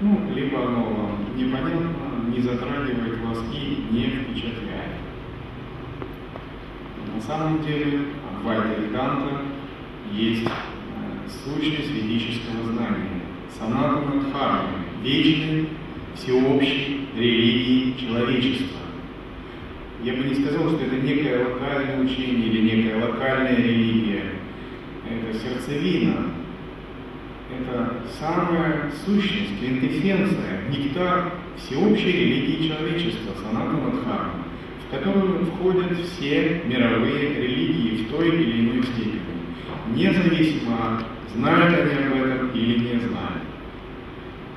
ну, либо оно вам непонятно, не затрагивает вас и не впечатляет. На самом деле, Адвайта Веданта есть э, сущность ведического знания, санатана дхармы, вечной, всеобщей религии человечества. Я бы не сказал, что это некое локальное учение или некая локальная религия. Это сердцевина, это самая сущность, квинтэссенция, нектар всеобщей религии человечества, санатана дхармы в которую входят все мировые религии в той или иной степени, независимо, знают они об этом или не знают.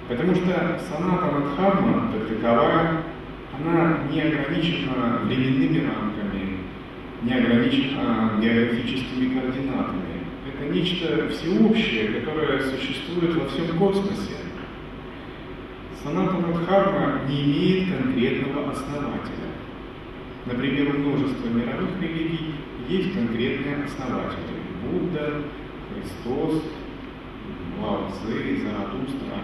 Потому что санатана дхарма, как таковая, она не ограничена временными рамками, не ограничена географическими координатами. Это нечто всеобщее, которое существует во всем космосе. Санатана дхарма не имеет конкретного основателя. Например, у множества мировых религий есть конкретные основатели. Будда, Христос, Лао Цзи, Заратустра.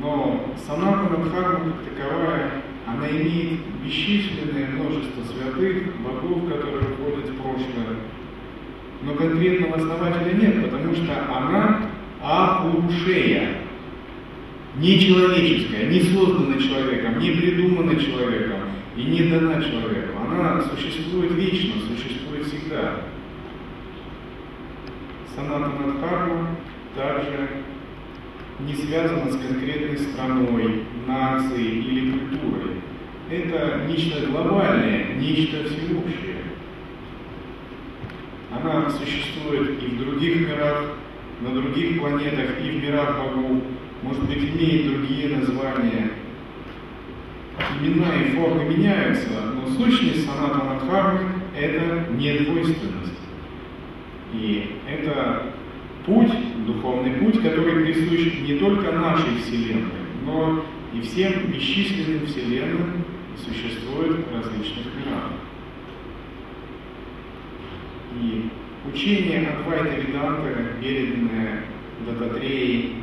Но санатана дхарма как таковая, она имеет бесчисленное множество святых, богов, которые входят в прошлое. Но конкретного основателя нет, потому что она апурушея, не человеческая, не создана человеком, не придумана человеком, и не дана человеку. Она существует вечно, существует всегда. Санатана Дхарма также не связана с конкретной страной, нацией или культурой. Это нечто глобальное, нечто всеобщее. Она существует и в других мирах, на других планетах, и в мирах богов, может быть, имеет другие названия, имена и формы меняются, но сущность санатана дхармы – это недвойственность. И это путь, духовный путь, который присущ не только нашей Вселенной, но и всем бесчисленным Вселенным существует в различных мирах. И учение Адвайта Веданта, переданное Дататреей,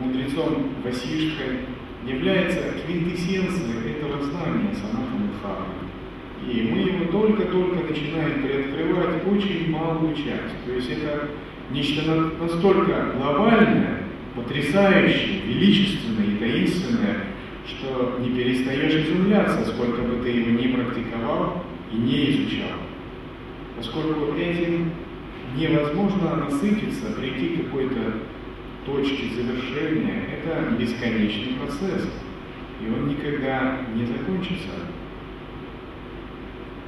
мудрецом Васишкой, является квинтэссенцией этого знания Санатана Дхармы. И мы его только-только начинаем приоткрывать очень малую часть. То есть это нечто настолько глобальное, потрясающее, величественное и таинственное, что не перестаешь изумляться, сколько бы ты его ни практиковал и не изучал. Поскольку этим невозможно насытиться, прийти к какой-то точки завершения – это бесконечный процесс, и он никогда не закончится.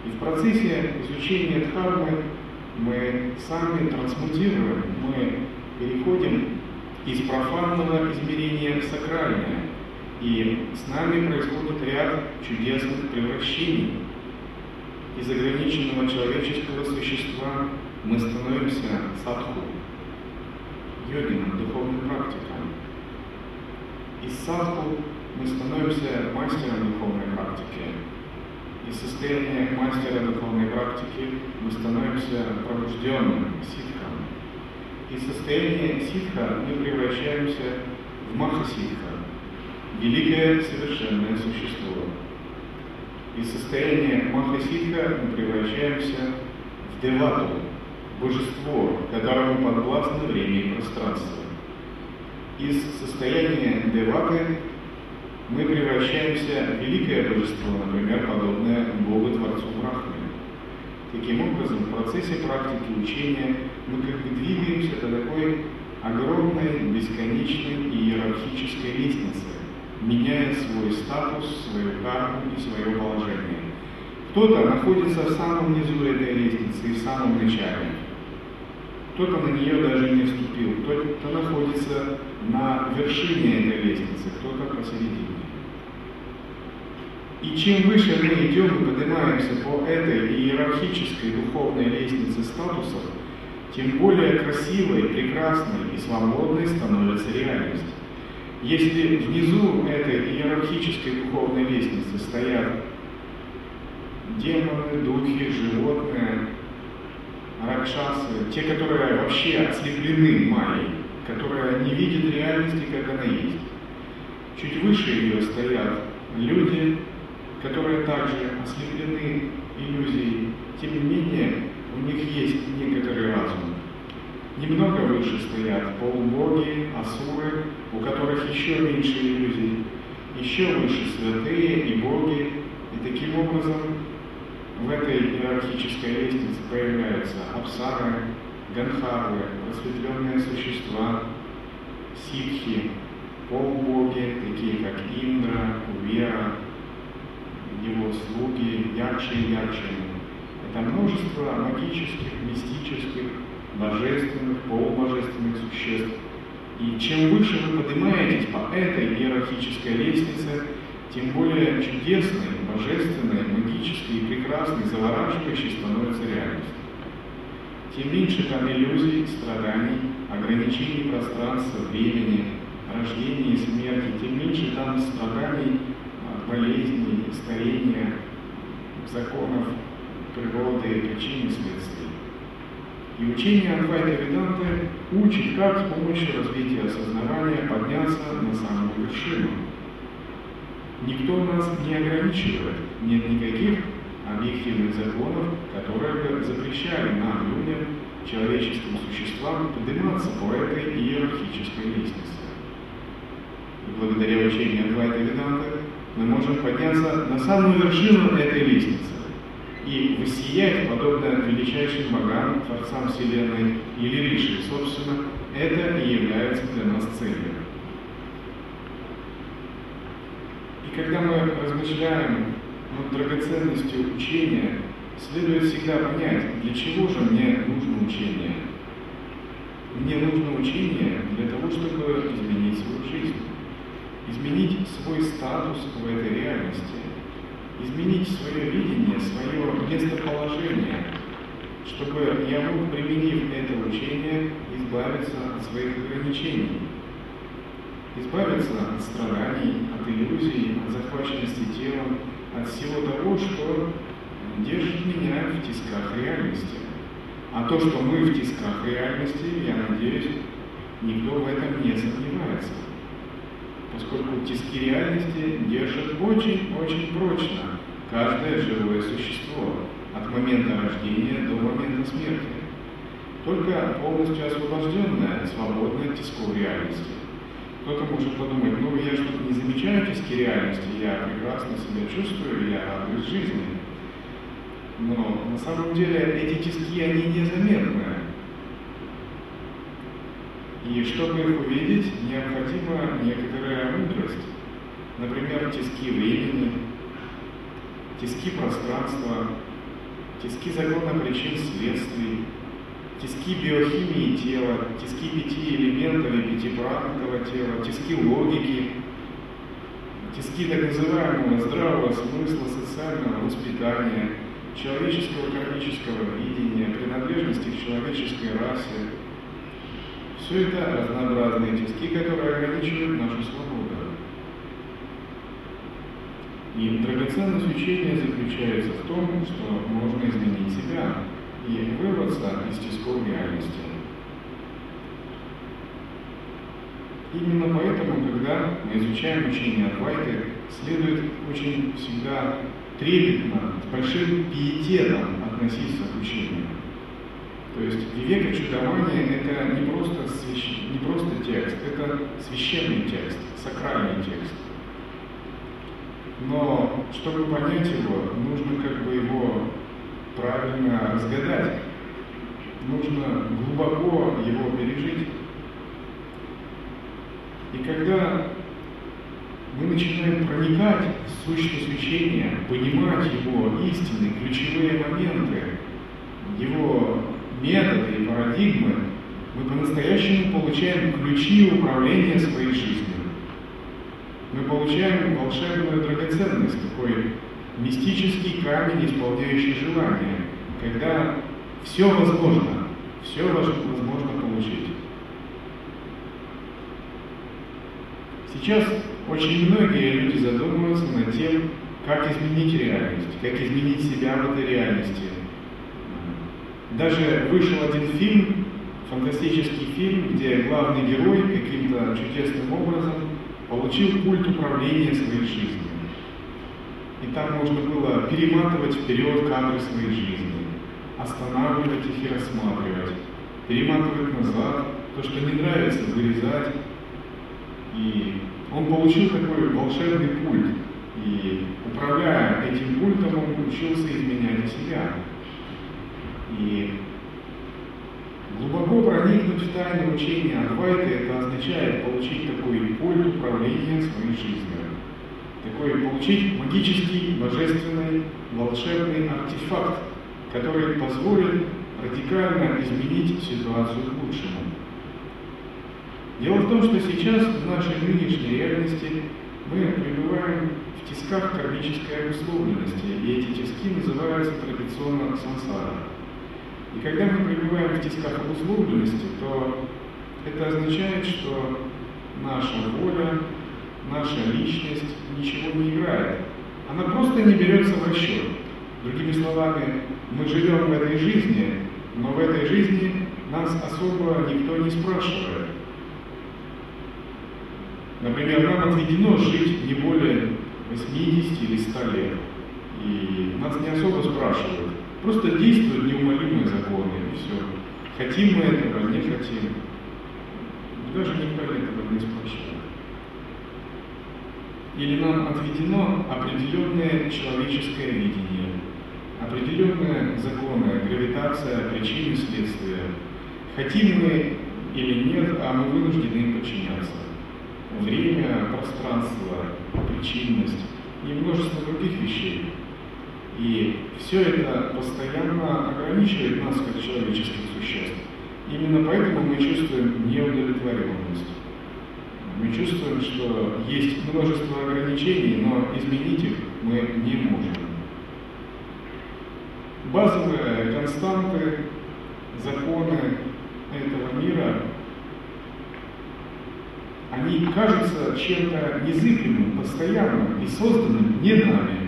И в процессе изучения дхармы мы сами трансмутируем, мы переходим из профанного измерения в сакральное, и с нами происходит ряд чудесных превращений. Из ограниченного человеческого существа мы становимся садху, йогином, духовным практиком. Из садху мы становимся мастером духовной практики. Из состояния мастера духовной практики мы становимся пробужденным ситхом. Из состояния ситха мы превращаемся в махаситха, великое совершенное существо. Из состояния махаситха мы превращаемся в девату, божество, которому подвластно время и пространство. Из состояния деваты мы превращаемся в великое божество, например, подобное Богу-творцу Брахме. Таким образом, в процессе практики учения мы как бы двигаемся до такой огромной, бесконечной иерархической лестнице, меняя свой статус, свою карму и свое положение. Кто-то находится в самом низу этой лестницы и в самом начале. Кто-то на нее даже не вступил, кто-то находится на вершине этой лестницы, кто-то посередине. И чем выше мы идем и поднимаемся по этой иерархической духовной лестнице статусов, тем более красивой, прекрасной и свободной становится реальность. Если внизу этой иерархической духовной лестницы стоят демоны, духи, животные, ракшасы, те, которые вообще ослеплены майей, которые не видят реальности, как она есть. Чуть выше ее стоят люди, которые также ослеплены иллюзией, тем не менее у них есть некоторый разум. Немного выше стоят полубоги, асуры, у которых еще меньше иллюзий, еще выше святые и боги, и таким образом в этой иерархической лестнице появляются апсары, ганхары, просветленные существа, ситхи, полубоги, такие как Индра, Кувера, его слуги, якши и якшины. Это множество магических, мистических, божественных, полубожественных существ. И чем выше вы поднимаетесь по этой иерархической лестнице, тем более чудесной, божественной, магической и прекрасной, завораживающей становится реальность. Тем меньше там иллюзий, страданий, ограничений пространства, времени, рождения и смерти, тем меньше там страданий, а, болезней, старения, законов природы, причин и следствий. И учение Адвайта Веданты учит, как с помощью развития осознавания подняться на самую вершину – Никто нас не ограничивает, нет никаких объективных законов, которые бы запрещали нам, людям, человеческим существам, подниматься по этой иерархической лестнице. И благодаря учению Адвайта Веданта мы можем подняться на самую вершину этой лестницы и воссиять, подобно величайшим богам, Творцам Вселенной или Риши. Собственно, это и является для нас целью. И когда мы размышляем над драгоценностью учения, следует всегда понять, для чего же мне нужно учение. Мне нужно учение для того, чтобы изменить свою жизнь, изменить свой статус в этой реальности, изменить свое видение, свое местоположение, чтобы я мог, применив это учение, избавиться от своих ограничений избавиться от страданий, от иллюзий, от захваченности телом, от всего того, что держит меня в тисках реальности. А то, что мы в тисках реальности, я надеюсь, никто в этом не сомневается. Поскольку тиски реальности держат очень-очень прочно каждое живое существо от момента рождения до момента смерти. Только полностью освобожденное, свободное от тисков реальности кто-то может подумать, ну я что-то не замечаю тиски реальности, я прекрасно себя чувствую, я радуюсь жизни. Но на самом деле эти тиски, они незаметны. И чтобы их увидеть, необходима некоторая мудрость. Например, тиски времени, тиски пространства, тиски закона причин следствий, тиски биохимии тела, тиски пяти элементов и пяти пятипранного тела, тиски логики, тиски так называемого здравого смысла, социального воспитания, человеческого кармического видения, принадлежности к человеческой расе. Все это разнообразные тиски, которые ограничивают нашу свободу. И драгоценность учения заключается в том, что можно изменить себя, и вырваться из тисков реальности. Именно поэтому, когда мы изучаем учение Адвайты, следует очень всегда трепетно, с большим пиететом относиться к учению. То есть Вивека Чудование – это не просто, свящ... не просто текст, это священный текст, сакральный текст. Но чтобы понять его, нужно как бы его правильно разгадать. Нужно глубоко его пережить. И когда мы начинаем проникать в сущность учения, понимать его истины, ключевые моменты, его методы и парадигмы, мы по-настоящему получаем ключи управления своей жизнью. Мы получаем волшебную драгоценность, такой мистический камень, исполняющий желания, когда все возможно, все возможно получить. Сейчас очень многие люди задумываются над тем, как изменить реальность, как изменить себя в этой реальности. Даже вышел один фильм, фантастический фильм, где главный герой каким-то чудесным образом получил пульт управления своей жизнью. И там можно было перематывать вперед кадры своей жизни, останавливать их и рассматривать, перематывать назад, то, что не нравится, вырезать. И он получил такой волшебный пульт. И управляя этим пультом, он учился изменять себя. И глубоко проникнуть в тайны учения Адвайты, это означает получить такой пульт управления своей жизнью. Такой получить магический, божественный, волшебный артефакт, который позволит радикально изменить ситуацию к лучшему. Дело в том, что сейчас в нашей нынешней реальности мы пребываем в тисках кармической обусловленности, и эти тиски называются традиционно сансара. И когда мы пребываем в тисках обусловленности, то это означает, что наша воля, наша личность ничего не играет. Она просто не берется в расчет. Другими словами, мы живем в этой жизни, но в этой жизни нас особо никто не спрашивает. Например, нам отведено жить не более 80 или 100 лет. И нас не особо спрашивают. Просто действуют неумолимые законы, и все. Хотим мы этого, не хотим. Даже никто этого не спрашивает. Или нам отведено определенное человеческое видение, определенные законы, гравитация, причины, следствия. Хотим мы или нет, а мы вынуждены им подчиняться. Время, пространство, причинность и множество других вещей. И все это постоянно ограничивает нас как человеческих существ. Именно поэтому мы чувствуем неудовлетворенность. Мы чувствуем, что есть множество ограничений, но изменить их мы не можем. Базовые константы, законы этого мира, они кажутся чем-то незыблемым, постоянным и созданным не нами.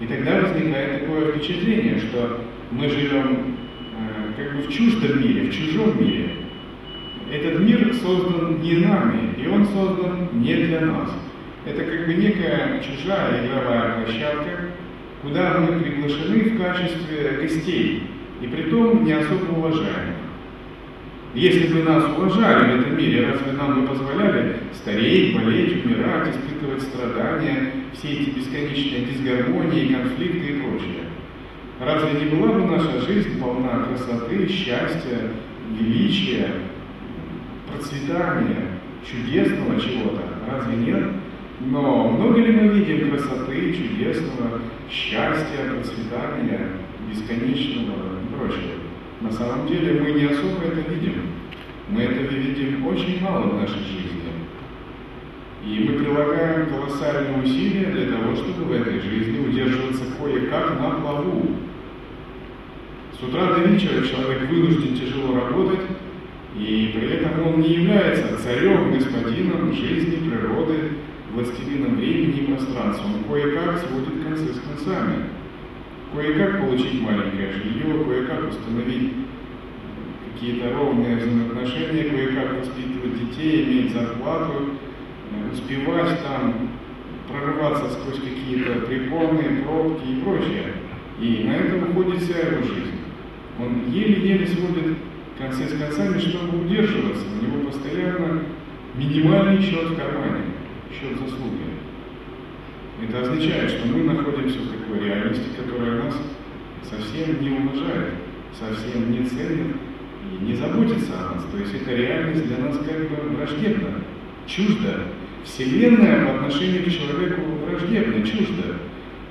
И тогда возникает такое впечатление, что мы живем э, как бы в чуждом мире, в чужом мире. Этот мир создан не нами, и он создан не для нас. Это как бы некая чужая игровая площадка, куда мы приглашены в качестве гостей, и при том не особо уважаемых. Если бы нас уважали в этом мире, разве нам бы позволяли стареть, болеть, умирать, испытывать страдания, все эти бесконечные дисгармонии, конфликты и прочее? Разве не была бы наша жизнь полна красоты, счастья, величия, процветания, чудесного чего-то? Разве нет? Но много ли мы видим красоты, чудесного, счастья, процветания, бесконечного и прочего? На самом деле мы не особо это видим. Мы это видим очень мало в нашей жизни. И мы прилагаем колоссальные усилия для того, чтобы в этой жизни удерживаться кое-как на плаву. С утра до вечера человек вынужден тяжело работать, и при этом он не является царем, господином жизни, природы, властелином времени и пространства. Он кое-как сводит концы с концами кое-как получить маленькое жилье, кое-как установить какие-то ровные взаимоотношения, кое-как воспитывать детей, иметь зарплату, э, успевать там прорываться сквозь какие-то препоны, пробки и прочее. И на это уходит вся его жизнь. Он еле-еле сводит концы с концами, чтобы удерживаться. У него постоянно минимальный счет в кармане, счет заслуги. Это означает, что мы находимся в такой реальности, которая нас совсем не уважает, совсем не ценит и не заботится о нас. То есть эта реальность для нас как бы враждебна. чуждо. Вселенная по отношению к человеку враждебна, чуждо.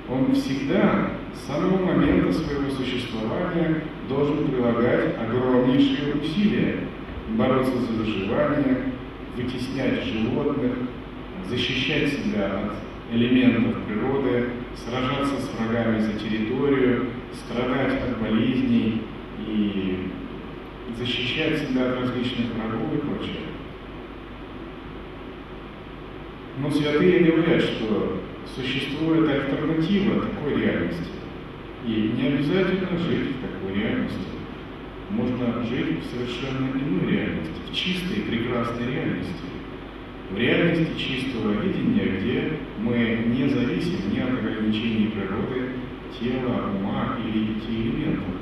Он всегда с самого момента своего существования должен прилагать огромнейшие усилия, бороться за выживание, вытеснять животных, защищать себя от элементов природы, сражаться с врагами за территорию, страдать от болезней и защищать себя от различных врагов и прочее. Но святые говорят, что существует альтернатива такой реальности. И не обязательно жить в такой реальности. Можно жить в совершенно иной реальности, в чистой, прекрасной реальности. В реальности чистого видения, где мы не зависим ни от ограничений природы, тела, ума или пяти элементов.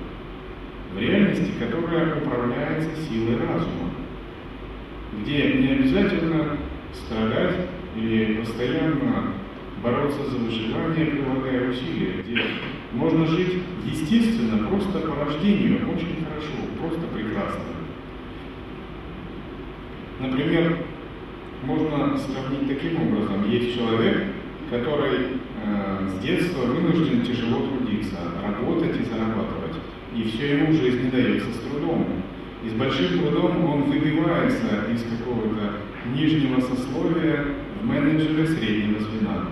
В реальности, которая управляется силой разума, где не обязательно страдать или постоянно бороться за выживание, прилагая усилия, где можно жить естественно, просто по рождению, очень хорошо, просто прекрасно. Например, можно сравнить таким образом. Есть человек, который э, с детства вынужден тяжело трудиться, работать и зарабатывать. И все ему в жизни дается с трудом. И с большим трудом он выбивается из какого-то нижнего сословия в менеджеры среднего звена.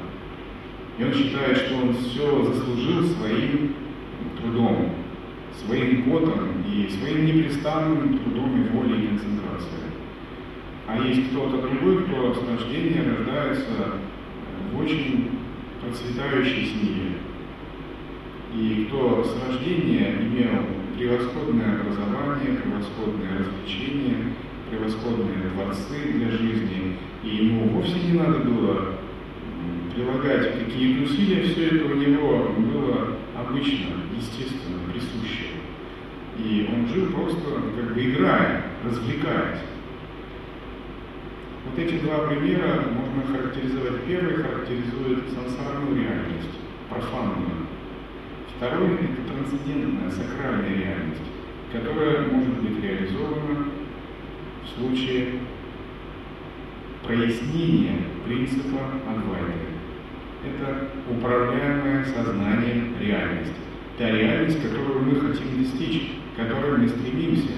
И он считает, что он все заслужил своим трудом, своим потом и своим непрестанным трудом и волей и концентрацией. А есть кто-то другой, кто с рождения рождается в очень процветающей семье. И кто с рождения имел превосходное образование, превосходное развлечение, превосходные дворцы для жизни, и ему вовсе не надо было прилагать какие-то усилия, все это у него было обычно, естественно, присуще. И он жил просто как бы играя, развлекаясь. Вот эти два примера можно характеризовать. Первый характеризует сансарную реальность, профанную. Второй – это трансцендентная, сакральная реальность, которая может быть реализована в случае прояснения принципа Адвайты это управляемое сознанием реальность. Та реальность, которую мы хотим достичь, к которой мы стремимся.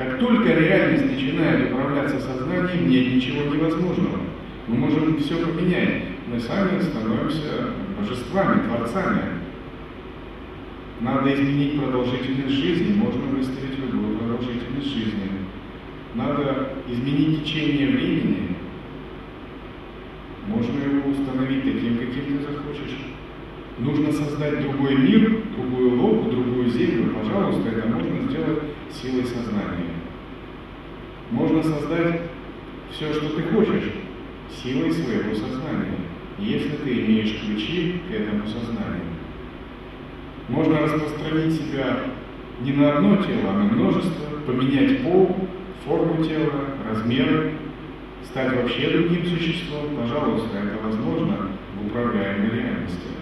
Как только реальность начинает управляться сознанием, нет ничего невозможного. Мы можем все поменять. Мы сами становимся божествами, творцами. Надо изменить продолжительность жизни, можно выставить любую продолжительность жизни. Надо изменить течение времени, можно его установить таким, каким ты захочешь. Нужно создать другой мир, другую локу, другую землю. Пожалуйста, это можно сделать силой сознания. Можно создать все, что ты хочешь, силой своего сознания, если ты имеешь ключи к этому сознанию. Можно распространить себя не на одно тело, а на множество, поменять пол, форму тела, размеры, стать вообще другим существом, пожалуйста, это возможно в управляемой реальности.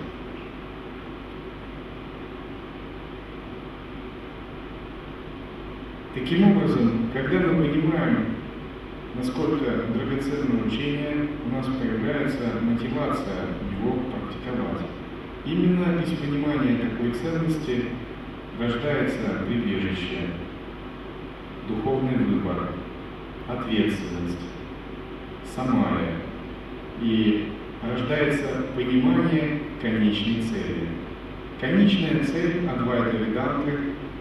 Таким образом, когда мы понимаем, насколько драгоценно учение, у нас появляется мотивация его практиковать. Именно из понимания такой ценности рождается прибежище, духовный выбор, ответственность, Самая. И рождается понимание конечной цели. Конечная цель Адвайта Веданты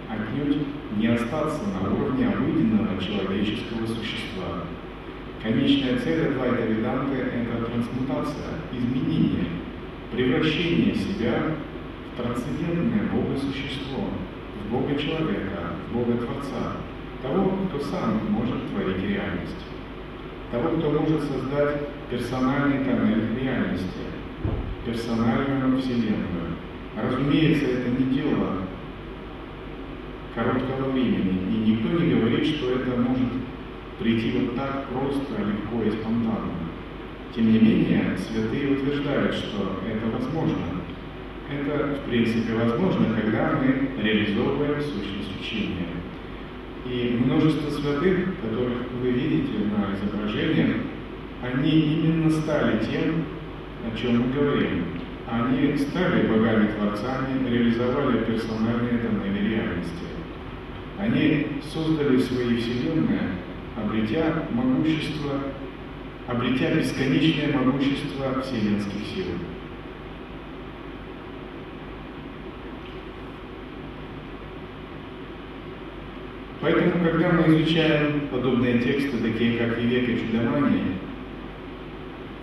отнюдь не остаться на уровне обыденного человеческого существа. Конечная цель Адвайта Веданты – это трансмутация, изменение, превращение себя в трансцендентное Бога-существо, в Бога-человека, в Бога-творца, того, кто сам может творить реальность того, кто может создать персональный тоннель реальности, персональную Вселенную. Разумеется, это не дело короткого времени, и никто не говорит, что это может прийти вот так просто, легко и спонтанно. Тем не менее, святые утверждают, что это возможно. Это, в принципе, возможно, когда мы реализовываем сущность учения. И множество святых, которых вы видите на изображениях, они именно стали тем, о чем мы говорим. Они стали богами-творцами, реализовали персональные тоннели реальности. Они создали свои вселенные, обретя могущество, обретя бесконечное могущество вселенских сил. Поэтому, когда мы изучаем подобные тексты, такие как Вивека Чудомания,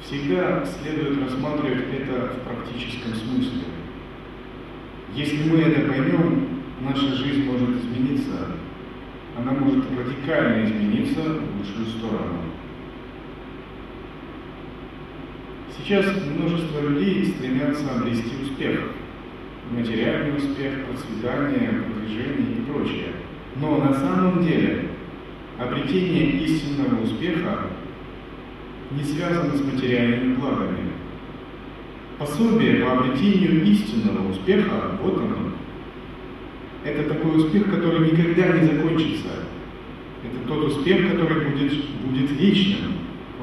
всегда следует рассматривать это в практическом смысле. Если мы это поймем, наша жизнь может измениться, она может радикально измениться в лучшую сторону. Сейчас множество людей стремятся обрести успех, материальный успех, процветание, продвижение и прочее. Но на самом деле обретение истинного успеха не связано с материальными благами. Пособие по обретению истинного успеха, вот оно. Это такой успех, который никогда не закончится. Это тот успех, который будет, будет вечным.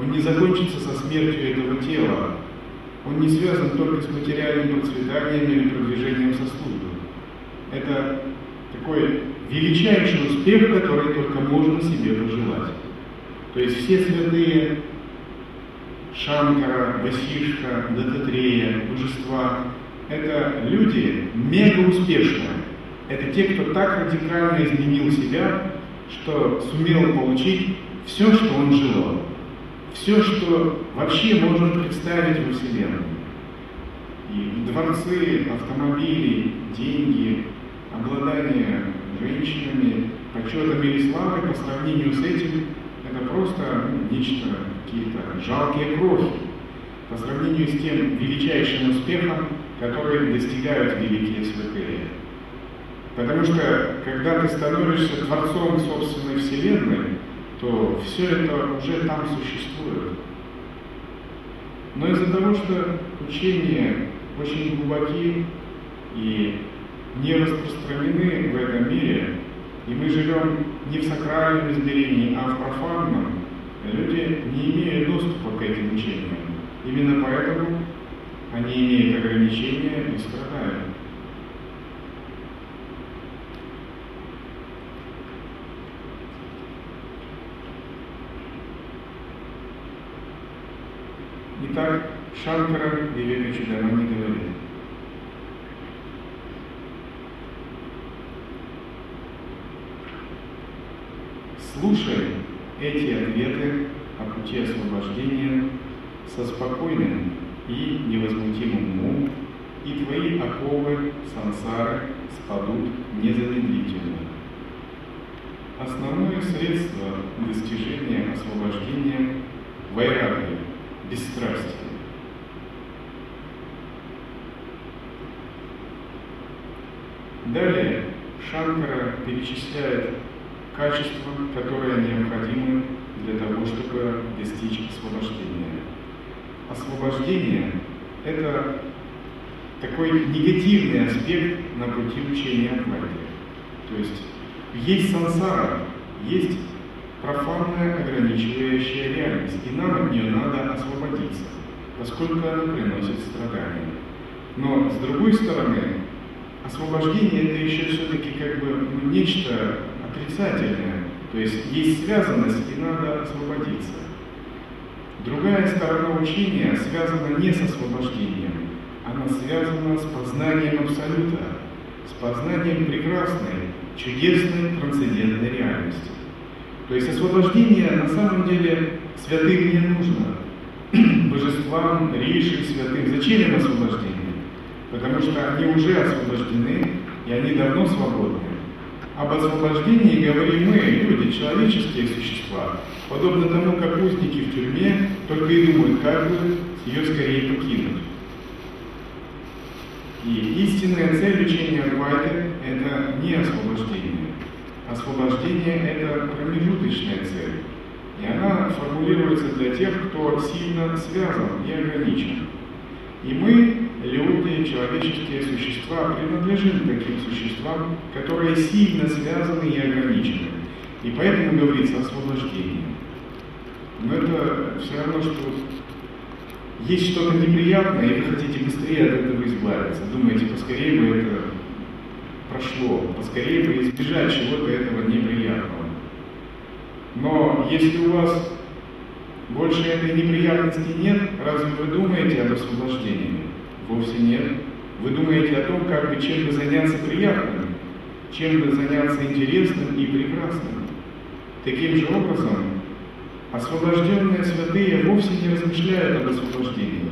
Он не закончится со смертью этого тела. Он не связан только с материальным процветанием или продвижением со службы. Это такой величайший успех, который только можно себе пожелать. То есть все святые Шанкара, Васишка, Дататрея, божества – это люди мега успешные. Это те, кто так радикально изменил себя, что сумел получить все, что он желал. Все, что вообще можно представить во Вселенной. И дворцы, автомобили, деньги, обладание женщинами, почетом или славой по сравнению с этим это просто ну, нечто, какие-то жалкие крохи по сравнению с тем величайшим успехом, который достигают великие святые. Потому что, когда ты становишься творцом собственной вселенной, то все это уже там существует. Но из-за того, что учения очень глубоки и не распространены в этом мире, и мы живем не в сакральном измерении, а в профанном, люди не имеют доступа к этим учениям. Именно поэтому они имеют ограничения и страдают. Итак, Шанкара Вивека Чудамани говорит, Слушай эти ответы о пути освобождения со спокойным и невозмутимым умом, и твои оковы сансары спадут незамедлительно. Основное средство достижения освобождения – вайраги, бесстрастие. Далее Шанкара перечисляет качества, которые необходимы для того, чтобы достичь освобождения. Освобождение – это такой негативный аспект на пути учения Адвайты. То есть есть сансара, есть профанная ограничивающая реальность, и нам от нее надо освободиться, поскольку она приносит страдания. Но с другой стороны, освобождение это еще все-таки как бы нечто отрицательное, то есть есть связанность и надо освободиться. Другая сторона учения связана не с освобождением, она связана с познанием Абсолюта, с познанием прекрасной, чудесной, трансцендентной реальности. То есть освобождение на самом деле святым не нужно. Божествам, риши, святым. Зачем им освобождение? Потому что они уже освобождены, и они давно свободны. Об освобождении говорим мы, люди, человеческие существа, подобно тому, как узники в тюрьме только и думают, как бы ее скорее покинуть. И истинная цель учения Адвайты – это не освобождение. Освобождение – это промежуточная цель. И она формулируется для тех, кто сильно связан и ограничен. И мы люди, человеческие существа, принадлежим таким существам, которые сильно связаны и ограничены. И поэтому говорится освобождение. но это все равно, что есть что-то неприятное, и вы хотите быстрее от этого избавиться. Думаете, поскорее бы это прошло, поскорее бы избежать чего-то этого неприятного. Но если у вас больше этой неприятности нет, разве вы думаете об освобождении? Вовсе нет. Вы думаете о том, как бы чем бы заняться приятным, чем бы заняться интересным и прекрасным. Таким же образом, освобожденные святые вовсе не размышляют об освобождении,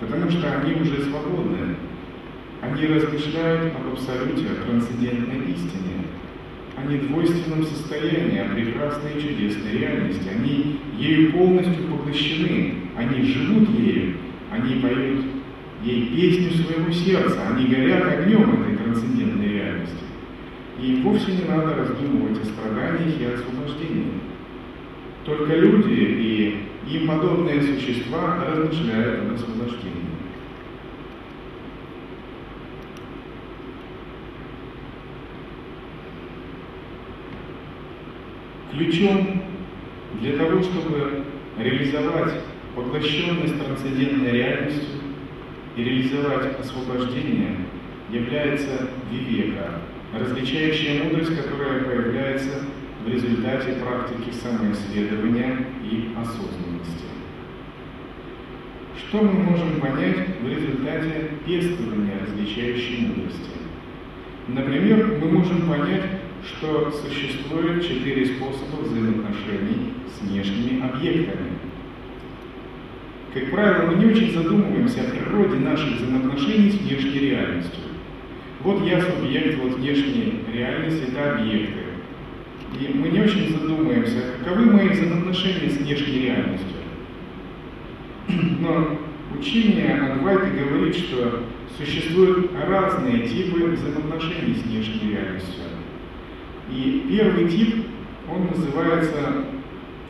потому что они уже свободны. Они размышляют об абсолюте, о трансцендентной истине, о недвойственном состоянии, о прекрасной и чудесной реальности. Они ею полностью поглощены, они живут ею, они поют ей песню своего сердца, они горят огнем этой трансцендентной реальности. И им вовсе не надо раздумывать о страданиях и освобождении. Только люди и им подобные существа размышляют об освобождении. Ключом для того, чтобы реализовать поглощенность трансцендентной реальностью и реализовать освобождение, является вивека, различающая мудрость, которая появляется в результате практики самоисследования и осознанности. Что мы можем понять в результате пестования различающей мудрости? Например, мы можем понять, что существует четыре способа взаимоотношений с внешними объектами. Как правило, мы не очень задумываемся о природе наших взаимоотношений с внешней реальностью. Вот я субъект, вот внешней реальности – это объекты. И мы не очень задумываемся, каковы мои взаимоотношения с внешней реальностью. Но учение Адвайты говорит, что существуют разные типы взаимоотношений с внешней реальностью. И первый тип, он называется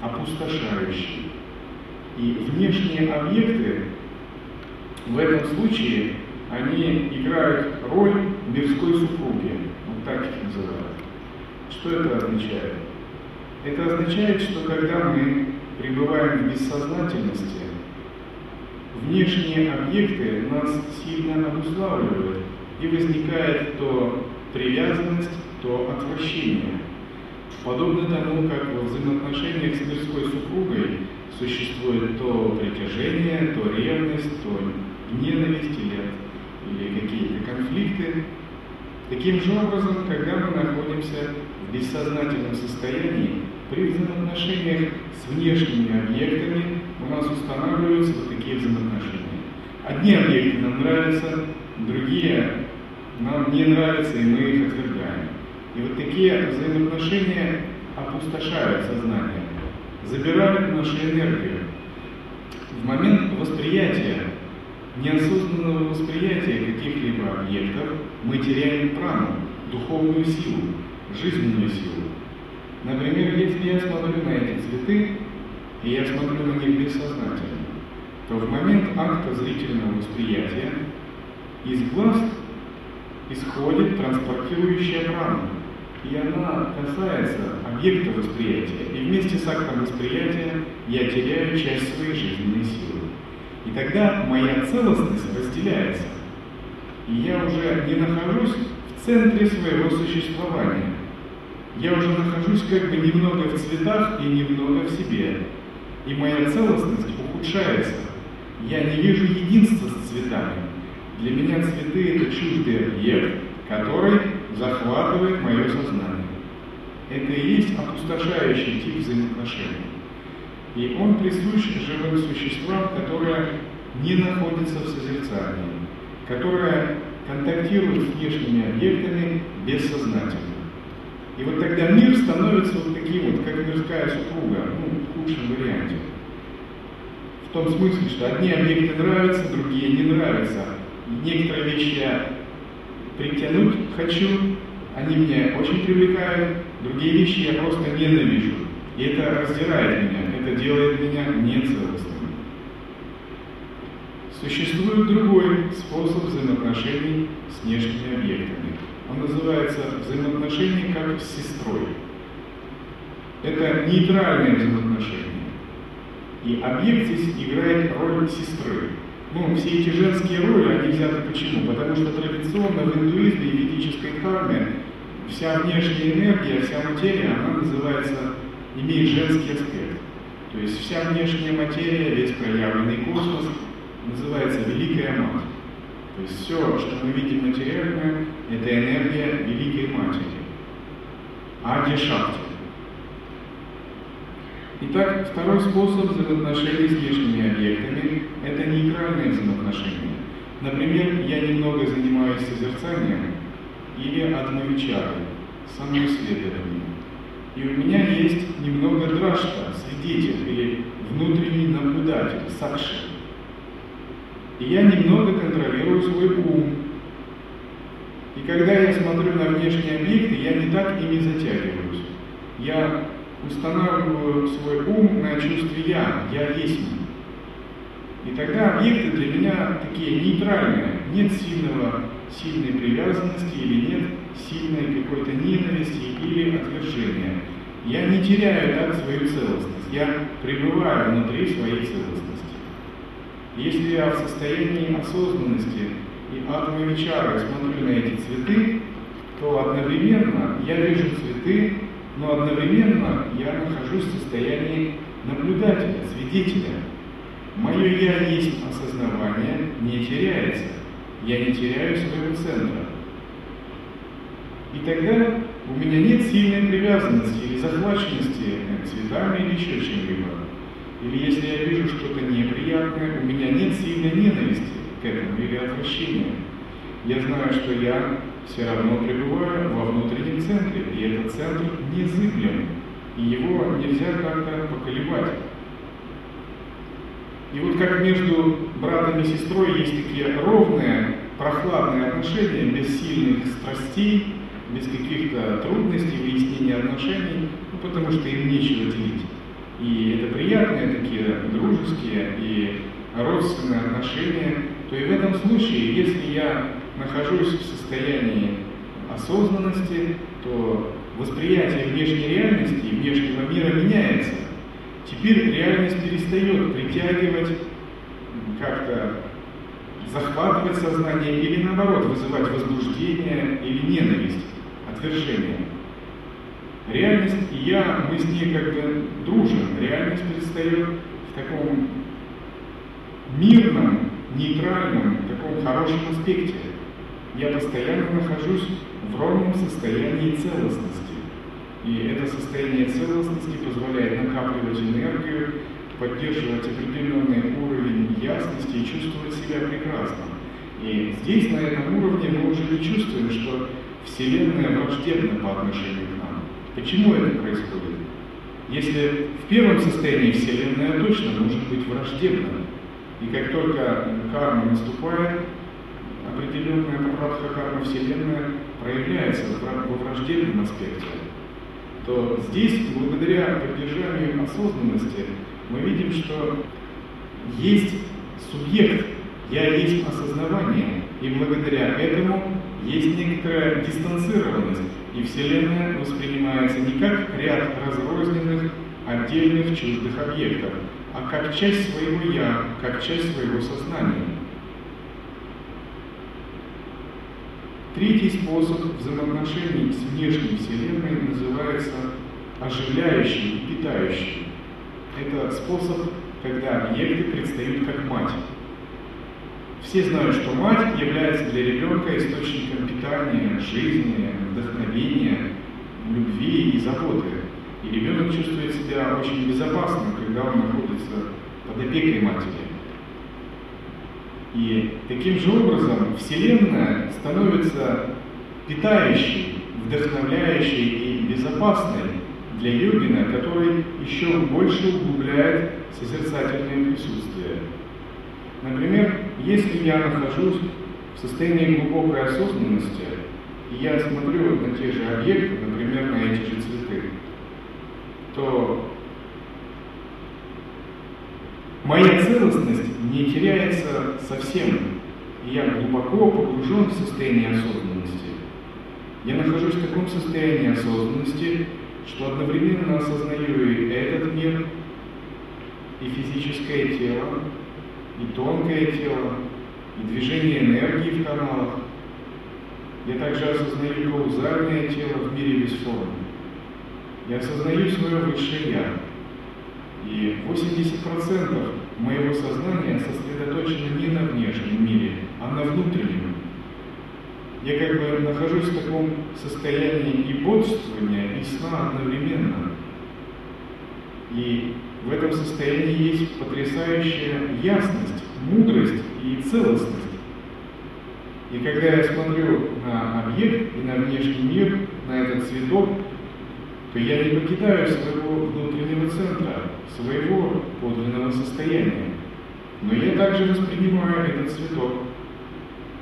опустошающий. И внешние объекты в этом случае, они играют роль мирской супруги. Вот так их называют. Что это означает? Это означает, что когда мы пребываем в бессознательности, внешние объекты нас сильно обуславливают, и возникает то привязанность, то отвращение. Подобно тому, как во взаимоотношениях с мирской супругой существует то притяжение, то ревность, то ненависть или, или какие-то конфликты. Таким же образом, когда мы находимся в бессознательном состоянии, при взаимоотношениях с внешними объектами у нас устанавливаются вот такие взаимоотношения. Одни объекты нам нравятся, другие нам не нравятся, и мы их отвергаем. И вот такие взаимоотношения опустошают сознание, забирают нашу энергию. В момент восприятия, неосознанного восприятия каких-либо объектов, мы теряем прану, духовную силу, жизненную силу. Например, если я смотрю на эти цветы, и я смотрю на них бессознательно, то в момент акта зрительного восприятия из глаз исходит транспортирующая прана, и она касается объекта восприятия, и вместе с актом восприятия я теряю часть своей жизненной силы. И тогда моя целостность разделяется, и я уже не нахожусь в центре своего существования. Я уже нахожусь как бы немного в цветах и немного в себе. И моя целостность ухудшается. Я не вижу единства с цветами. Для меня цветы – это чуждый объект, который захватывает мое сознание. Это и есть опустошающий тип взаимоотношений. И он присущ живым существам, которые не находятся в созерцании, которые контактируют с внешними объектами бессознательно. И вот тогда мир становится вот таким вот, как мирская супруга, ну, в худшем варианте. В том смысле, что одни объекты нравятся, другие не нравятся некоторые вещи притянуть хочу, они меня очень привлекают, другие вещи я просто ненавижу. И это раздирает меня, это делает меня нецелостным. Существует другой способ взаимоотношений с внешними объектами. Он называется взаимоотношения как с сестрой. Это нейтральные взаимоотношения. И объект здесь играет роль сестры. Ну, все эти женские роли, они взяты почему? Потому что традиционно в индуизме и ведической карме вся внешняя энергия, вся материя, она называется, имеет женский аспект. То есть вся внешняя материя, весь проявленный космос называется Великая Мать. То есть все, что мы видим материальное, это энергия Великой Матери. Ади Шакти. Итак, второй способ взаимоотношений с внешними объектами – это нейтральные взаимоотношения. Например, я немного занимаюсь созерцанием или атмавичарой, самоисследованием. И у меня есть немного драшта, свидетель или внутренний наблюдатель, сакши. И я немного контролирую свой ум. И когда я смотрю на внешние объекты, я не так ими затягиваюсь. Я устанавливаю свой ум на чувстве «я», «я есть». И тогда объекты для меня такие нейтральные, нет сильного, сильной привязанности или нет сильной какой-то ненависти или отвержения. Я не теряю так свою целостность, я пребываю внутри своей целостности. Если я в состоянии осознанности и чары смотрю на эти цветы, то одновременно я вижу цветы но одновременно я нахожусь в состоянии наблюдателя, свидетеля. Мое «я» есть осознавание не теряется. Я не теряю своего центра. И тогда у меня нет сильной привязанности или захваченности цветами или еще чем-либо. Или если я вижу что-то неприятное, у меня нет сильной ненависти к этому или отвращения. Я знаю, что я все равно пребываю во внутреннем центре, и этот центр незыблем, и его нельзя как-то поколебать. И вот как между братом и сестрой есть такие ровные, прохладные отношения, без сильных страстей, без каких-то трудностей, выяснения отношений, ну, потому что им нечего делить. И это приятные такие дружеские и родственные отношения, то и в этом случае, если я нахожусь в состоянии осознанности, то восприятие внешней реальности и внешнего мира меняется. Теперь реальность перестает притягивать, как-то захватывать сознание или наоборот вызывать возбуждение или ненависть, отвержение. Реальность и я, мы с ней как бы дружим. Реальность предстает в таком мирном, нейтральном, таком хорошем аспекте я постоянно нахожусь в ровном состоянии целостности. И это состояние целостности позволяет накапливать энергию, поддерживать определенный уровень ясности и чувствовать себя прекрасно. И здесь, на этом уровне, мы уже не чувствуем, что Вселенная враждебна по отношению к нам. Почему это происходит? Если в первом состоянии Вселенная точно может быть враждебна, и как только карма наступает, определенная прапрадха карма Вселенная проявляется во враждебном аспекте, то здесь, благодаря поддержанию осознанности, мы видим, что есть субъект, я есть осознавание, и благодаря этому есть некоторая дистанцированность, и Вселенная воспринимается не как ряд разрозненных, отдельных чуждых объектов, а как часть своего «я», как часть своего сознания. Третий способ взаимоотношений с внешней Вселенной называется оживляющий питающий. Это способ, когда объекты предстают как мать. Все знают, что мать является для ребенка источником питания, жизни, вдохновения, любви и заботы. И ребенок чувствует себя очень безопасно, когда он находится под опекой матери. И таким же образом Вселенная становится питающей, вдохновляющей и безопасной для йогина, который еще больше углубляет созерцательное присутствие. Например, если я нахожусь в состоянии глубокой осознанности, и я смотрю на те же объекты, например, на эти же цветы, то моя целостность не теряется совсем. Я глубоко погружен в состояние осознанности. Я нахожусь в таком состоянии осознанности, что одновременно осознаю и этот мир, и физическое тело, и тонкое тело, и движение энергии в каналах. Я также осознаю каузальное тело в мире без формы. Я осознаю свое высшее Я. И 80% моего сознания сосредоточено не на внешнем мире, а на внутреннем. Я как бы нахожусь в таком состоянии и бодрствования, и сна одновременно. И в этом состоянии есть потрясающая ясность, мудрость и целостность. И когда я смотрю на объект и на внешний мир, на этот цветок, то я не покидаю своего внутреннего центра, своего подлинного состояния. Но я также воспринимаю этот цветок,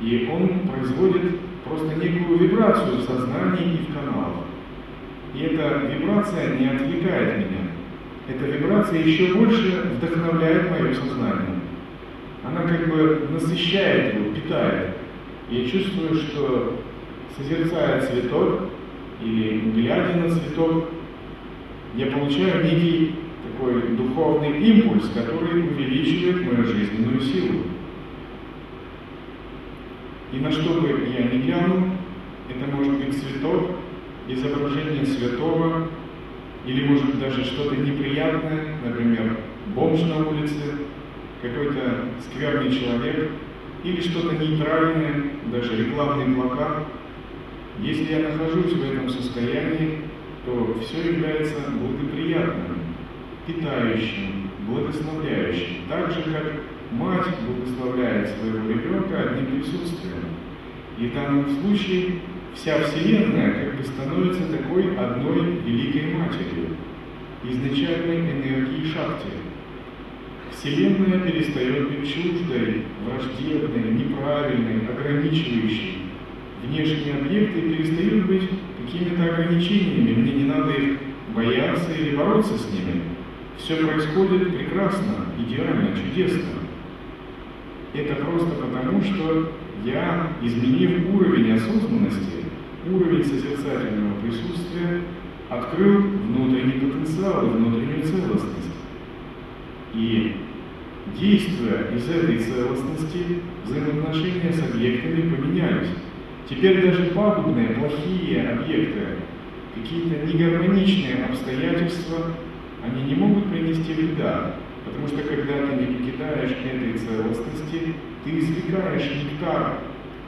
и он производит просто некую вибрацию в сознании и в каналах. И эта вибрация не отвлекает меня. Эта вибрация еще больше вдохновляет мое сознание. Она как бы насыщает его, питает. Я чувствую, что созерцая цветок, или глядя на цветок, я получаю некий такой духовный импульс, который увеличивает мою жизненную силу. И на что бы я ни глянул, это может быть цветок, изображение святого, или может даже что-то неприятное, например, бомж на улице, какой-то скверный человек, или что-то нейтральное, даже рекламный плакат – если я нахожусь в этом состоянии, то все является благоприятным, питающим, благословляющим, так же, как мать благословляет своего ребенка одним присутствием. И в данном случае вся Вселенная как бы становится такой одной великой матерью, изначальной энергии Шакти. Вселенная перестает быть чуждой, враждебной, неправильной, ограничивающей, внешние объекты перестают быть какими-то ограничениями, мне не надо их бояться или бороться с ними. Все происходит прекрасно, идеально, чудесно. Это просто потому, что я, изменив уровень осознанности, уровень созерцательного присутствия, открыл внутренний потенциал и внутреннюю целостность. И действуя из этой целостности, взаимоотношения с объектами поменялись. Теперь даже пагубные, плохие объекты, какие-то негармоничные обстоятельства, они не могут принести вреда, потому что когда ты не покидаешь этой целостности, ты извлекаешь нектар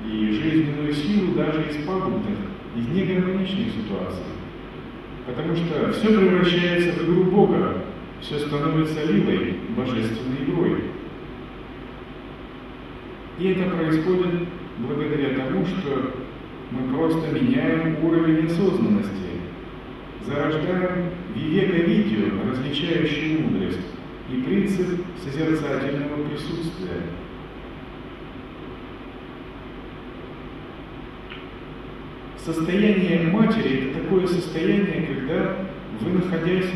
и жизненную силу даже из пагубных, из негармоничных ситуаций. Потому что все превращается в игру Бога, все становится лилой, божественной игрой. И это происходит благодаря тому, что мы просто меняем уровень осознанности, зарождаем вивека-видео, различающую мудрость, и принцип созерцательного присутствия. Состояние матери – это такое состояние, когда вы, находясь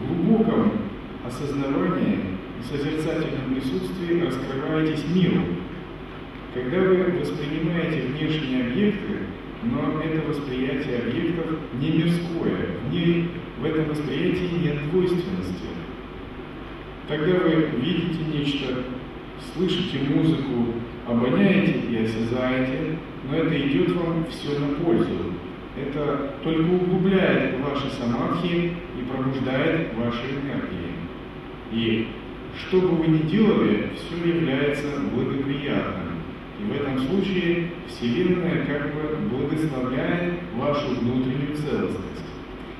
в глубоком осознавании и созерцательном присутствии, раскрываетесь миру, когда вы воспринимаете внешние объекты, но это восприятие объектов не мирское, в, ней, в этом восприятии нет двойственности. Когда вы видите нечто, слышите музыку, обоняете и осязаете, но это идет вам все на пользу. Это только углубляет ваши самадхи и пробуждает ваши энергии. И что бы вы ни делали, все является благоприятным. И в этом случае Вселенная как бы благословляет вашу внутреннюю целостность.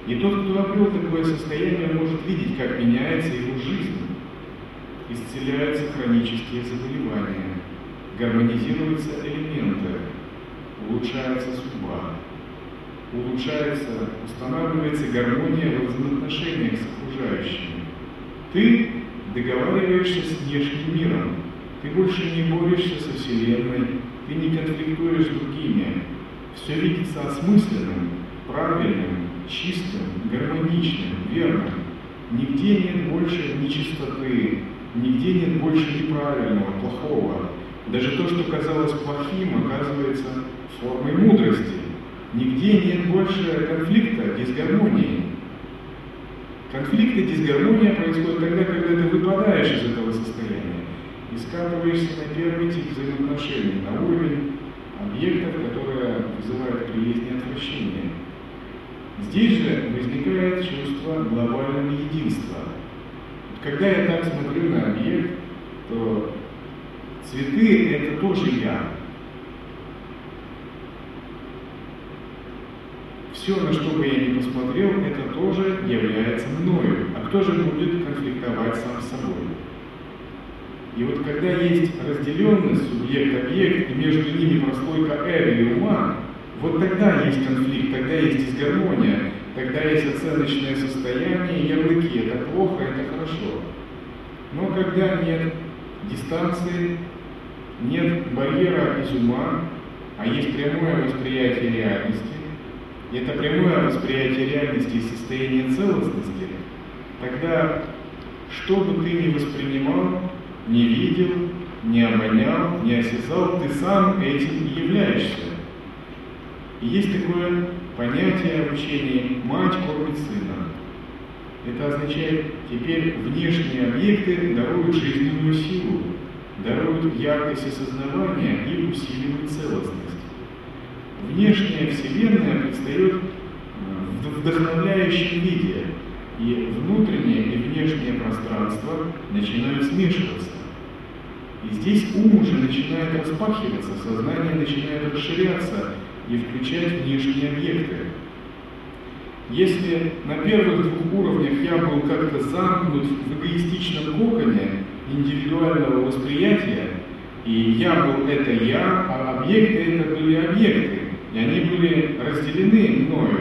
И тот, кто обрел такое состояние, может видеть, как меняется его жизнь. Исцеляются хронические заболевания, гармонизируются элементы, улучшается судьба, улучшается, устанавливается гармония в взаимоотношениях с окружающими. Ты договариваешься с внешним миром, ты больше не борешься со Вселенной, ты не конфликтуешь с другими. Все видится осмысленным, правильным, чистым, гармоничным, верным. Нигде нет больше нечистоты, нигде нет больше неправильного, плохого. Даже то, что казалось плохим, оказывается формой мудрости. Нигде нет больше конфликта, дисгармонии. Конфликт и дисгармония происходят тогда, когда ты выпадаешь из этого состояния и скатываешься на первый тип взаимоотношений, на уровень объектов, которые вызывают приязнь и отвращение. Здесь же возникает чувство глобального единства. Когда я так смотрю на объект, то цветы – это тоже я. Все, на что бы я ни посмотрел, это тоже является мною. А кто же будет конфликтовать сам с собой? И вот когда есть разделенность, субъект-объект, и между ними прослойка эго и ума, вот тогда есть конфликт, тогда есть дисгармония, тогда есть оценочное состояние, ярлыки, это плохо, это хорошо. Но когда нет дистанции, нет барьера из ума, а есть прямое восприятие реальности, и это прямое восприятие реальности и состояние целостности, тогда что бы ты ни воспринимал, не видел, не обонял, не осязал, ты сам этим и являешься. И есть такое понятие в учении «мать кормит сына». Это означает, теперь внешние объекты даруют жизненную силу, даруют яркость осознавания и усиливают целостность. Внешняя Вселенная предстает в вдохновляющем виде, и внутреннее и внешнее пространство начинают смешиваться. И здесь ум уже начинает распахиваться, сознание начинает расширяться и включать внешние объекты. Если на первых двух уровнях я был как-то замкнут в эгоистичном коконе индивидуального восприятия, и я был это я, а объекты это были объекты, и они были разделены мною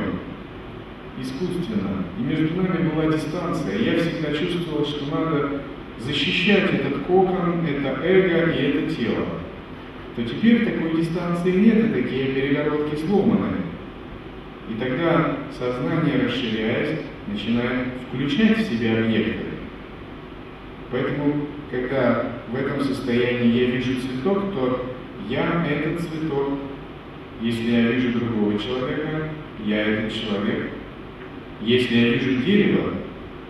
искусственно, и между нами была дистанция. Я всегда чувствовал, что надо защищать этот кокон, это эго и это тело, то теперь такой дистанции нет, и такие перегородки сломаны. И тогда сознание, расширяясь, начинает включать в себя объекты. Поэтому, когда в этом состоянии я вижу цветок, то я этот цветок. Если я вижу другого человека, я этот человек. Если я вижу дерево,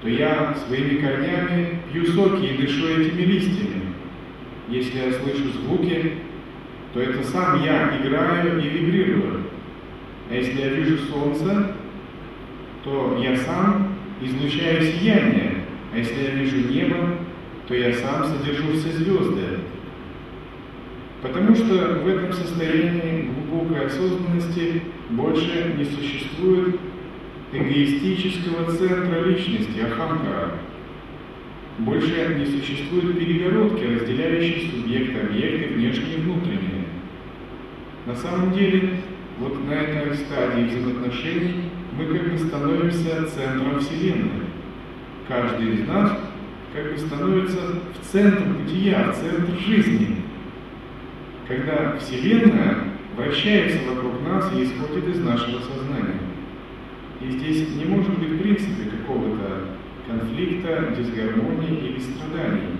то я своими корнями пью соки и дышу этими листьями. Если я слышу звуки, то это сам я играю и вибрирую. А если я вижу солнце, то я сам излучаю сияние. А если я вижу небо, то я сам содержу все звезды. Потому что в этом состоянии глубокой осознанности больше не существует эгоистического центра личности, ахамкара. Больше не существует перегородки, разделяющей субъект, объект и внешнее и внутреннее. На самом деле, вот на этой стадии взаимоотношений мы как бы становимся центром Вселенной. Каждый из нас как бы становится в центр бытия, в центр жизни. Когда Вселенная вращается вокруг нас и исходит из нашего сознания. И здесь не может быть в принципе какого-то конфликта, дисгармонии или страданий.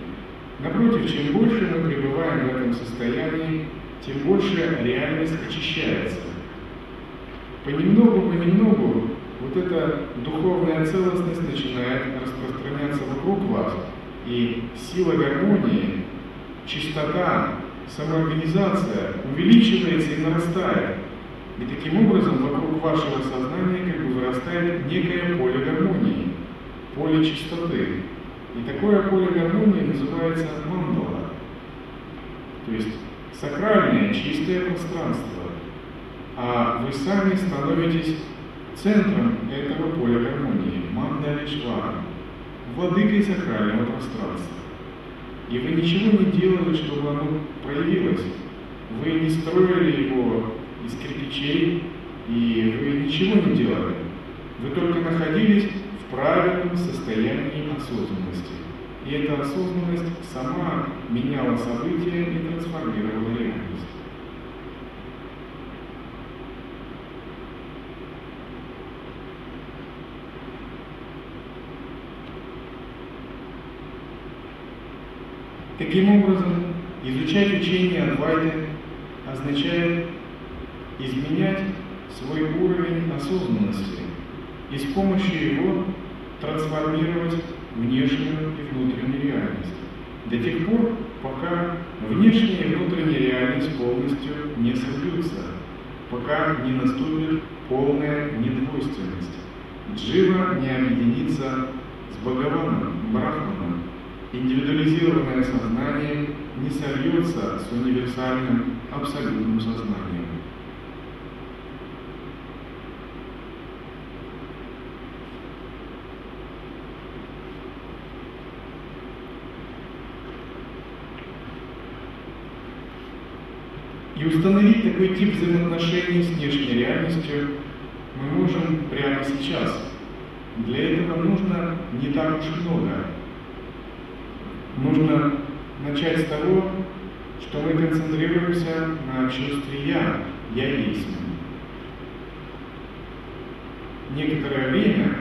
Напротив, чем больше мы пребываем в этом состоянии, тем больше реальность очищается. Понемногу, понемногу вот эта духовная целостность начинает распространяться вокруг вас, и сила гармонии, чистота, самоорганизация увеличивается и нарастает. И таким образом вокруг вашего сознания вырастает некое поле гармонии, поле чистоты. И такое поле гармонии называется мандала. То есть сакральное, чистое пространство. А вы сами становитесь центром этого поля гармонии, мандалишвара, владыкой сакрального пространства. И вы ничего не делали, чтобы оно проявилось. Вы не строили его из кирпичей, и вы ничего не делали. Вы только находились в правильном состоянии осознанности. И эта осознанность сама меняла события и трансформировала реальность. Таким образом, изучать учение Адвайты означает изменять свой уровень осознанности и с помощью его трансформировать внешнюю и внутреннюю реальность. До тех пор, пока внешняя и внутренняя реальность полностью не сольются, пока не наступит полная недвойственность. Джива не объединится с Бхагаваном, Брахманом. Индивидуализированное сознание не сольется с универсальным абсолютным сознанием. И установить такой тип взаимоотношений с внешней реальностью мы можем прямо сейчас. Для этого нужно не так уж много. Нужно начать с того, что мы концентрируемся на чувстве «я», «я есть». Некоторое время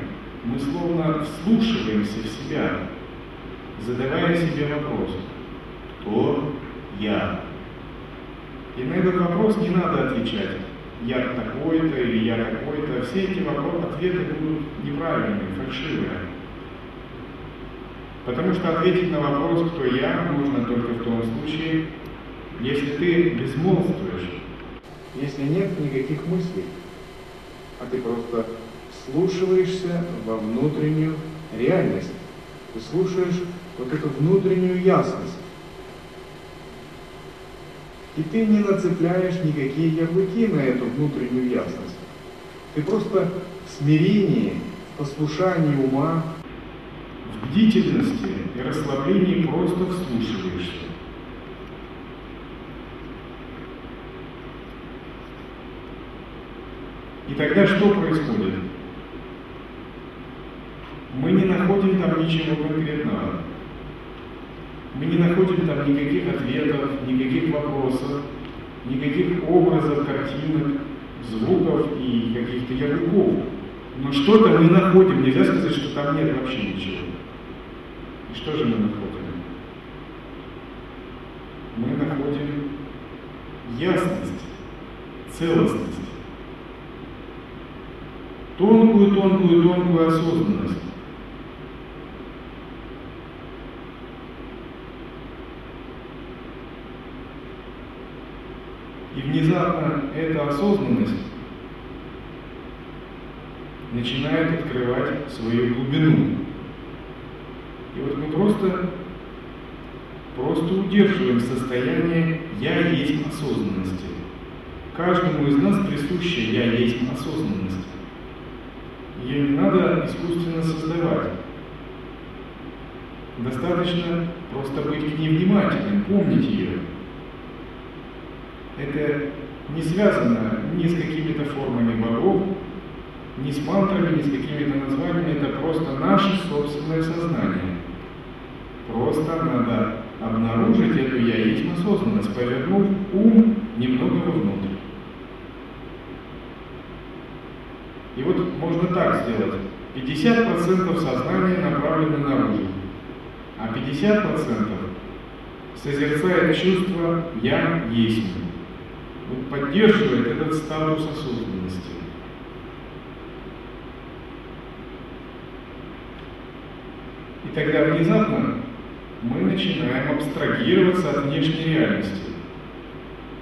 мы словно вслушиваемся в себя, задавая себе вопрос «Кто я?». И на этот вопрос не надо отвечать «я такой-то» или «я такой-то». Все эти вопросы, ответы будут неправильные, фальшивые. Потому что ответить на вопрос «кто я» можно только в том случае, если ты безмолвствуешь, если нет никаких мыслей, а ты просто слушаешься во внутреннюю реальность, ты слушаешь вот эту внутреннюю ясность, и ты не нацепляешь никакие ярлыки на эту внутреннюю ясность. Ты просто в смирении, в послушании ума, в бдительности и расслаблении просто вслушиваешься. И тогда что происходит? Мы не находим там ничего конкретного. Мы не находим там никаких ответов, никаких вопросов, никаких образов, картинок, звуков и каких-то ярлыков. Но что-то мы находим, нельзя сказать, что там нет вообще ничего. И что же мы находим? Мы находим ясность, целостность, тонкую, тонкую, тонкую осознанность. И внезапно эта осознанность начинает открывать свою глубину. И вот мы просто, просто удерживаем состояние «я есть осознанности». Каждому из нас присуща «я есть осознанность». Ее не надо искусственно создавать. Достаточно просто быть к ней внимательным, помнить ее это не связано ни с какими-то формами богов, ни с мантрами, ни с какими-то названиями, это просто наше собственное сознание. Просто надо обнаружить эту я есть осознанность, повернув ум немного вовнутрь. И вот можно так сделать. 50% сознания направлено наружу, а 50% созерцает чувство «я есть» вот поддерживает этот статус осознанности. И тогда внезапно мы начинаем абстрагироваться от внешней реальности.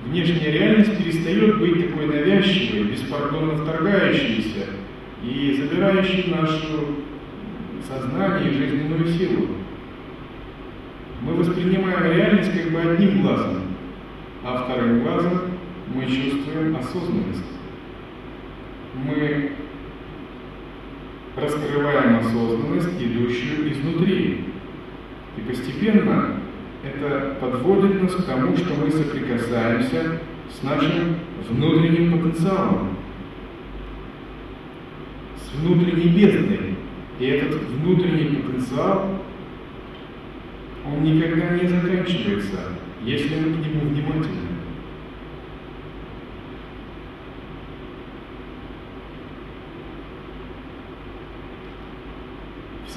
Внешняя реальность перестает быть такой навязчивой, беспардонно вторгающейся и забирающей наше сознание и жизненную силу. Мы воспринимаем реальность как бы одним глазом, а вторым глазом мы чувствуем осознанность. Мы раскрываем осознанность, идущую изнутри. И постепенно это подводит нас к тому, что мы соприкасаемся с нашим внутренним потенциалом, с внутренней бездной. И этот внутренний потенциал, он никогда не заканчивается, если мы к нему внимательны.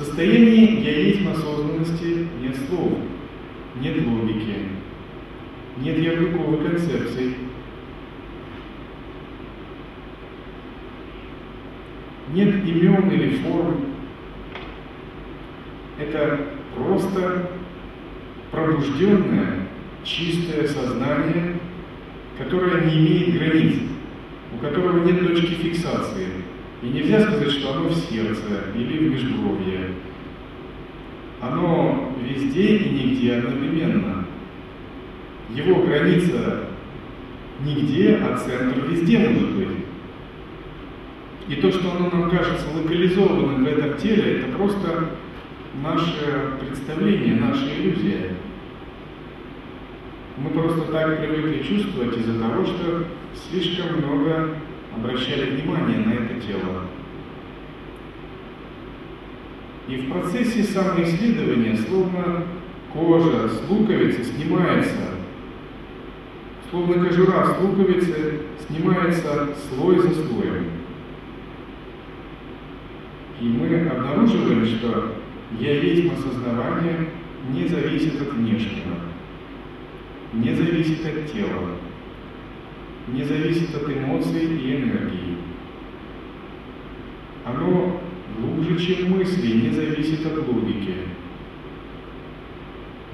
В состоянии «я есть» осознанности нет слов, нет логики, нет ярлыковой концепции, нет имен или форм, это просто пробужденное, чистое сознание, которое не имеет границ, у которого нет точки фиксации. И нельзя сказать, что оно в сердце или в межбровье. Оно везде и нигде одновременно. Его граница нигде, а центр везде может быть. И то, что оно нам кажется локализованным в этом теле, это просто наше представление, наша иллюзия. Мы просто так привыкли чувствовать из-за того, что слишком много обращали внимание на это тело. И в процессе самоисследования словно кожа с луковицы снимается, словно кожура с луковицы снимается слой за слоем. И мы обнаруживаем, что «я есть осознавание» не зависит от внешнего, не зависит от тела, не зависит от эмоций и энергии. Оно глубже, чем мысли, не зависит от логики,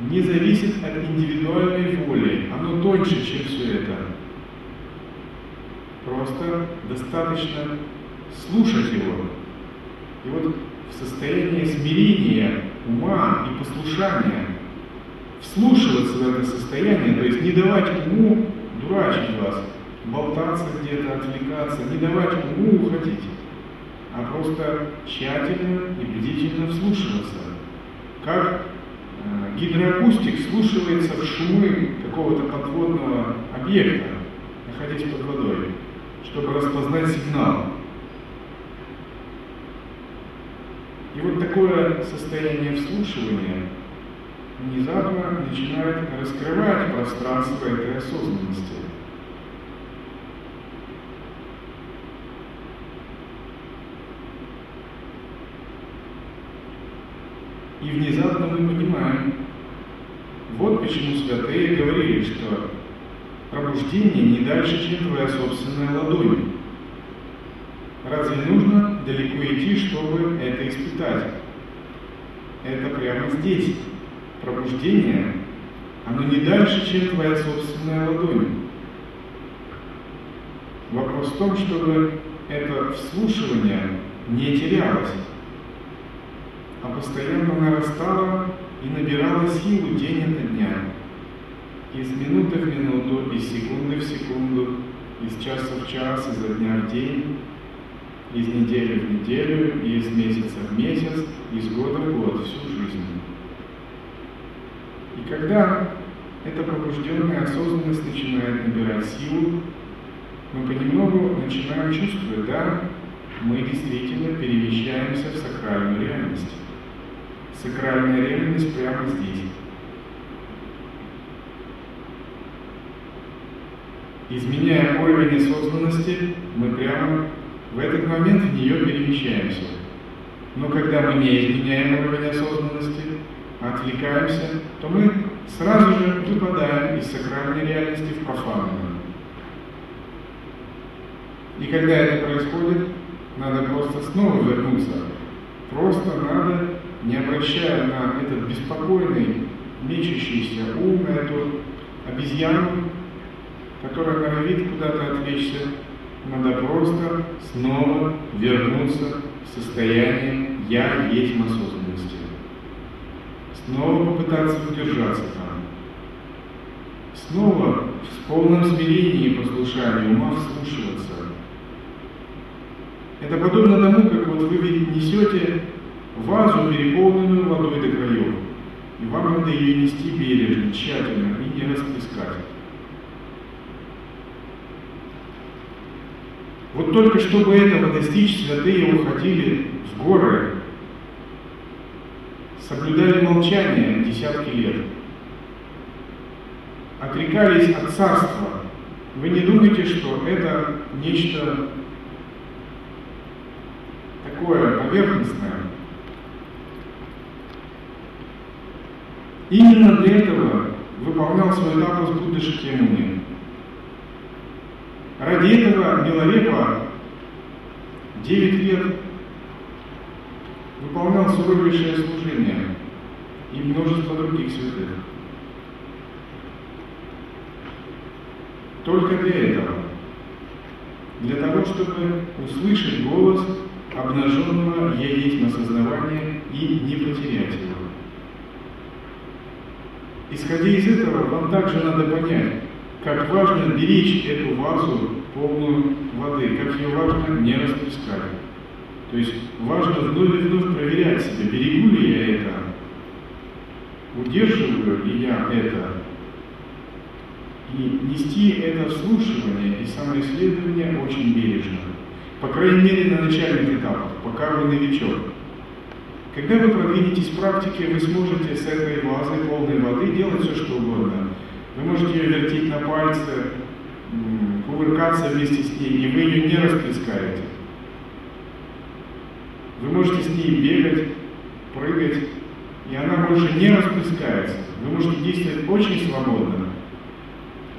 не зависит от индивидуальной воли, оно тоньше, чем все это. Просто достаточно слушать его. И вот в состоянии смирения, ума и послушания вслушиваться в это состояние, то есть не давать уму дурачить вас, болтаться где-то, отвлекаться, не давать уму уходить, а просто тщательно и бдительно вслушиваться. Как э, гидроакустик слушается в шумы какого-то подводного объекта, находясь под водой, чтобы распознать сигнал. И вот такое состояние вслушивания внезапно начинает раскрывать пространство этой осознанности. И внезапно мы понимаем, вот почему святые говорили, что пробуждение не дальше, чем твоя собственная ладонь. Разве нужно далеко идти, чтобы это испытать? Это прямо здесь. Пробуждение, оно не дальше, чем твоя собственная ладонь. Вопрос в том, чтобы это вслушивание не терялось а постоянно нарастала и набирала силу день ото дня. Из минуты в минуту, из секунды в секунду, из часа в час, изо дня в день, из недели в неделю, из месяца в месяц, из года в год, всю жизнь. И когда эта пробужденная осознанность начинает набирать силу, мы понемногу начинаем чувствовать, да, мы действительно перемещаемся в сакральную реальность. Сакральная реальность прямо здесь. Изменяя уровень осознанности, мы прямо в этот момент в нее перемещаемся. Но когда мы не изменяем уровень осознанности, отвлекаемся, то мы сразу же выпадаем из сакральной реальности в профанную. И когда это происходит, надо просто снова вернуться. Просто надо не обращая на этот беспокойный, мечущийся ум, на эту обезьяну, которая норовит куда-то отвлечься, надо просто снова вернуться в состояние «я есть осознанности». Снова попытаться удержаться там. Снова в полном смирении и послушании ума вслушиваться. Это подобно тому, как вот вы несете вазу, переполненную водой до краев. И вам надо ее нести бережно, тщательно и не расплескать. Вот только чтобы этого достичь, святые уходили в горы, соблюдали молчание десятки лет, отрекались от царства. Вы не думайте, что это нечто такое поверхностное. Именно для этого выполнял свой тапос Будда Шакьямуни. Ради этого Миларепа 9 лет выполнял суровейшее служение и множество других святых. Только для этого. Для того, чтобы услышать голос обнаженного я есть на сознавание и не потерять его. Исходя из этого, вам также надо понять, как важно беречь эту вазу полную воды, как ее важно не расплескать. То есть важно вновь и вновь проверять себя, берегу ли я это, удерживаю ли я это, и нести это вслушивание и самоисследование очень бережно. По крайней мере, на начальных этапах, пока вы новичок. Когда вы продвинетесь в практике, вы сможете с этой вазой полной воды делать все, что угодно. Вы можете ее вертеть на пальце, кувыркаться вместе с ней, и вы ее не расплескаете. Вы можете с ней бегать, прыгать, и она больше не расплескается. Вы можете действовать очень свободно.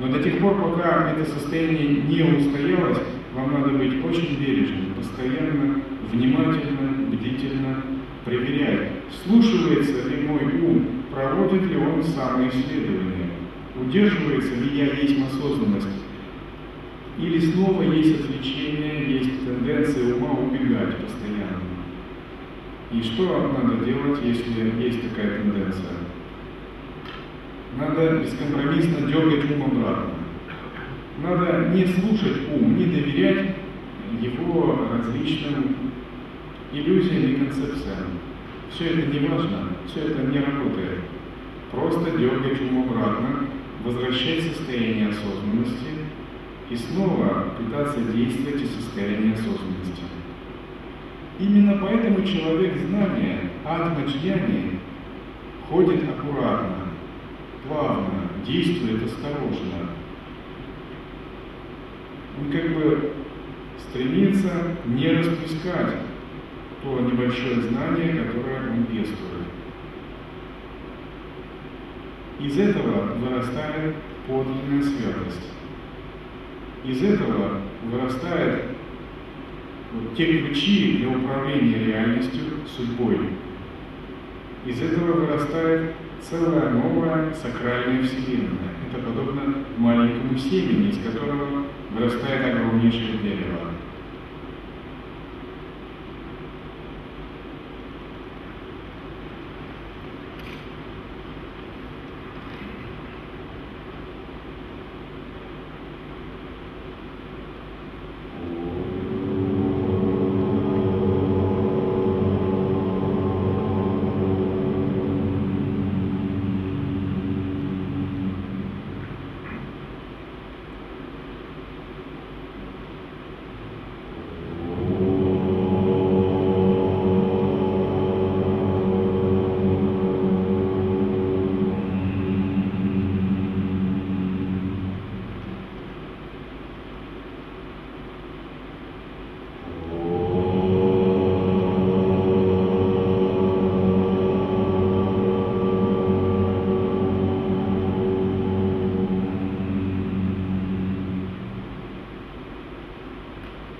Но до тех пор, пока это состояние не устоялось, вам надо быть очень бережным, постоянно, внимательно, бдительно проверять, слушается ли мой ум, проводит ли он самоисследование, удерживается ли я есть осознанность, или снова есть отвлечение, есть тенденция ума убегать постоянно. И что надо делать, если есть такая тенденция? Надо бескомпромиссно дергать ум обратно. Надо не слушать ум, не доверять его различным иллюзиям и концепциям. Все это не важно, все это не работает. Просто дергать ум обратно, возвращать состояние осознанности и снова пытаться действовать из состояния осознанности. Именно поэтому человек знания, атмаджьяни, ходит аккуратно, плавно, действует осторожно. Он как бы стремится не расплескать то небольшое знание, которое он пестует. Из этого вырастает подлинная святость. Из этого вырастает вот те ключи для управления реальностью, судьбой. Из этого вырастает целая новая сакральная вселенная. Это подобно маленькому семени, из которого вырастает огромнейшее дерево.